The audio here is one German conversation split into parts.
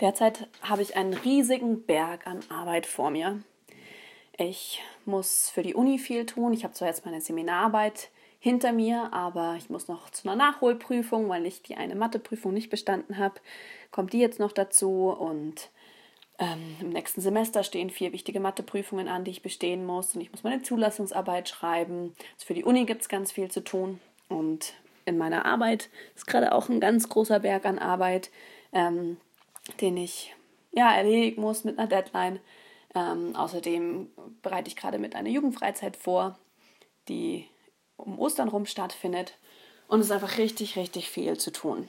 Derzeit habe ich einen riesigen Berg an Arbeit vor mir. Ich muss für die Uni viel tun. Ich habe zwar jetzt meine Seminararbeit hinter mir, aber ich muss noch zu einer Nachholprüfung, weil ich die eine Matheprüfung nicht bestanden habe. Kommt die jetzt noch dazu und ähm, im nächsten Semester stehen vier wichtige Matheprüfungen an, die ich bestehen muss und ich muss meine Zulassungsarbeit schreiben. Also für die Uni gibt es ganz viel zu tun und in meiner Arbeit ist gerade auch ein ganz großer Berg an Arbeit. Ähm, den ich ja erledigen muss mit einer Deadline. Ähm, außerdem bereite ich gerade mit einer Jugendfreizeit vor, die um Ostern rum stattfindet. Und es ist einfach richtig, richtig viel zu tun.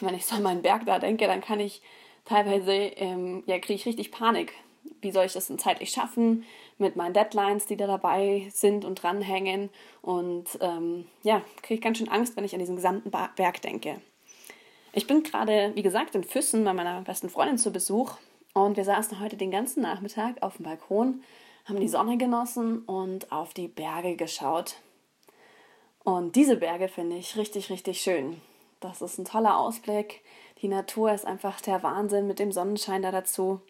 Wenn ich so an meinen Berg da denke, dann kann ich teilweise, ähm, ja, kriege ich richtig Panik. Wie soll ich das denn zeitlich schaffen mit meinen Deadlines, die da dabei sind und dranhängen? Und ähm, ja, kriege ich ganz schön Angst, wenn ich an diesen gesamten Berg denke. Ich bin gerade, wie gesagt, in Füssen bei meiner besten Freundin zu Besuch und wir saßen heute den ganzen Nachmittag auf dem Balkon, haben die Sonne genossen und auf die Berge geschaut. Und diese Berge finde ich richtig, richtig schön. Das ist ein toller Ausblick. Die Natur ist einfach der Wahnsinn mit dem Sonnenschein da dazu.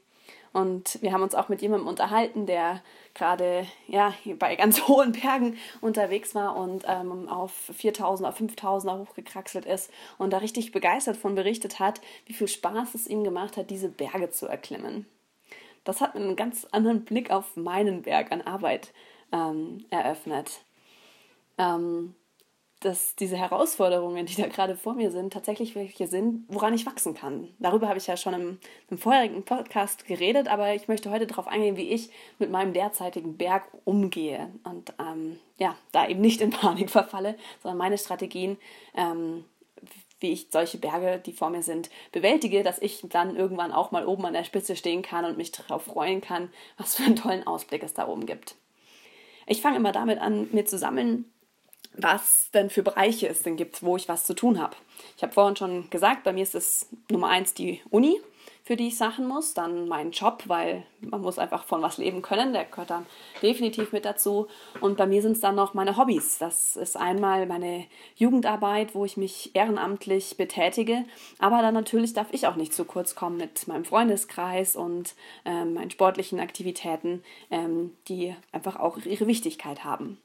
Und wir haben uns auch mit jemandem unterhalten, der gerade ja, bei ganz hohen Bergen unterwegs war und ähm, auf 4000 auf 5000er hochgekraxelt ist und da richtig begeistert von berichtet hat, wie viel Spaß es ihm gemacht hat, diese Berge zu erklimmen. Das hat einen ganz anderen Blick auf meinen Berg an Arbeit ähm, eröffnet. Ähm, dass diese Herausforderungen, die da gerade vor mir sind, tatsächlich welche sind, woran ich wachsen kann. Darüber habe ich ja schon im, im vorherigen Podcast geredet, aber ich möchte heute darauf eingehen, wie ich mit meinem derzeitigen Berg umgehe und ähm, ja, da eben nicht in Panik verfalle, sondern meine Strategien, ähm, wie ich solche Berge, die vor mir sind, bewältige, dass ich dann irgendwann auch mal oben an der Spitze stehen kann und mich darauf freuen kann, was für einen tollen Ausblick es da oben gibt. Ich fange immer damit an, mir zu sammeln, was denn für Bereiche es denn gibt, wo ich was zu tun habe. Ich habe vorhin schon gesagt, bei mir ist es Nummer eins die Uni, für die ich Sachen muss, dann mein Job, weil man muss einfach von was leben können, der gehört dann definitiv mit dazu. Und bei mir sind es dann noch meine Hobbys. Das ist einmal meine Jugendarbeit, wo ich mich ehrenamtlich betätige, aber dann natürlich darf ich auch nicht zu kurz kommen mit meinem Freundeskreis und ähm, meinen sportlichen Aktivitäten, ähm, die einfach auch ihre Wichtigkeit haben.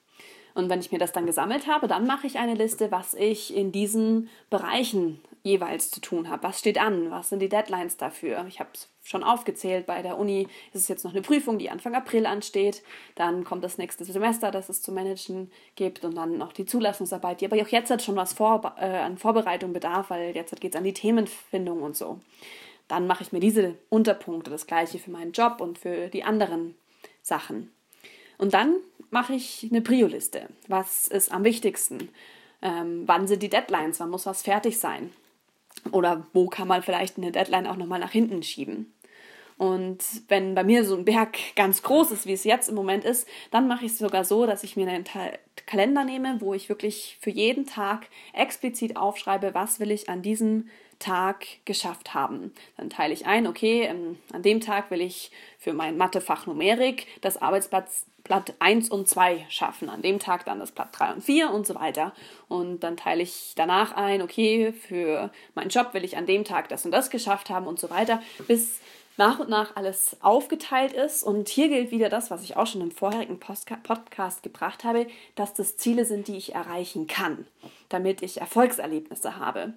Und wenn ich mir das dann gesammelt habe, dann mache ich eine Liste, was ich in diesen Bereichen jeweils zu tun habe. Was steht an? Was sind die Deadlines dafür? Ich habe es schon aufgezählt. Bei der Uni ist es jetzt noch eine Prüfung, die Anfang April ansteht. Dann kommt das nächste Semester, das es zu managen gibt. Und dann noch die Zulassungsarbeit, die aber auch jetzt hat schon was vor, äh, an Vorbereitung bedarf, weil jetzt geht es an die Themenfindung und so. Dann mache ich mir diese Unterpunkte, das gleiche für meinen Job und für die anderen Sachen. Und dann mache ich eine Prio-Liste. Was ist am wichtigsten? Ähm, wann sind die Deadlines? Wann muss was fertig sein? Oder wo kann man vielleicht eine Deadline auch nochmal nach hinten schieben? Und wenn bei mir so ein Berg ganz groß ist, wie es jetzt im Moment ist, dann mache ich es sogar so, dass ich mir einen Kalender nehme, wo ich wirklich für jeden Tag explizit aufschreibe, was will ich an diesem Tag geschafft haben. Dann teile ich ein, okay, ähm, an dem Tag will ich für mein Mathefach Numerik das Arbeitsblatt Blatt 1 und 2 schaffen, an dem Tag dann das Blatt 3 und 4 und so weiter. Und dann teile ich danach ein, okay, für meinen Job will ich an dem Tag das und das geschafft haben und so weiter, bis nach und nach alles aufgeteilt ist. Und hier gilt wieder das, was ich auch schon im vorherigen Podcast gebracht habe, dass das Ziele sind, die ich erreichen kann, damit ich Erfolgserlebnisse habe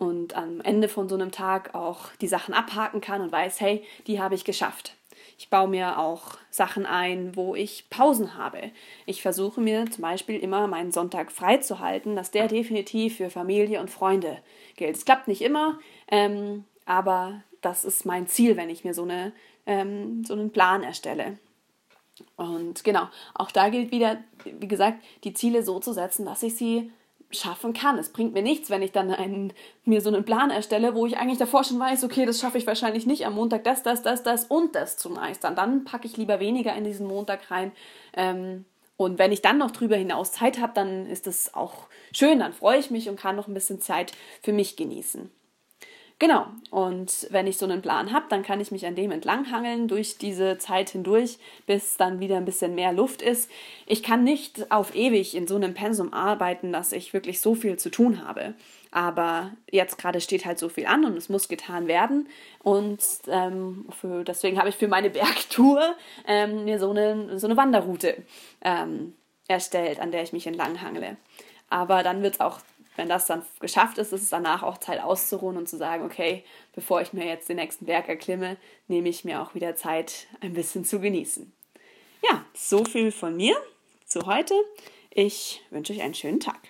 und am Ende von so einem Tag auch die Sachen abhaken kann und weiß, hey, die habe ich geschafft. Ich baue mir auch Sachen ein, wo ich Pausen habe. Ich versuche mir zum Beispiel immer meinen Sonntag frei zu halten, dass der definitiv für Familie und Freunde gilt. Es klappt nicht immer, ähm, aber das ist mein Ziel, wenn ich mir so, eine, ähm, so einen Plan erstelle. Und genau, auch da gilt wieder, wie gesagt, die Ziele so zu setzen, dass ich sie schaffen kann. Es bringt mir nichts, wenn ich dann einen, mir so einen Plan erstelle, wo ich eigentlich davor schon weiß, okay, das schaffe ich wahrscheinlich nicht am Montag, das, das, das, das und das zu meistern. Dann packe ich lieber weniger in diesen Montag rein. Ähm, und wenn ich dann noch drüber hinaus Zeit habe, dann ist das auch schön, dann freue ich mich und kann noch ein bisschen Zeit für mich genießen. Genau, und wenn ich so einen Plan habe, dann kann ich mich an dem entlanghangeln durch diese Zeit hindurch, bis dann wieder ein bisschen mehr Luft ist. Ich kann nicht auf ewig in so einem Pensum arbeiten, dass ich wirklich so viel zu tun habe. Aber jetzt gerade steht halt so viel an und es muss getan werden. Und ähm, für, deswegen habe ich für meine Bergtour ähm, mir so eine, so eine Wanderroute ähm, erstellt, an der ich mich entlanghangle. Aber dann wird es auch wenn das dann geschafft ist, ist es danach auch Zeit auszuruhen und zu sagen, okay, bevor ich mir jetzt den nächsten Berg erklimme, nehme ich mir auch wieder Zeit, ein bisschen zu genießen. Ja, so viel von mir zu heute. Ich wünsche euch einen schönen Tag.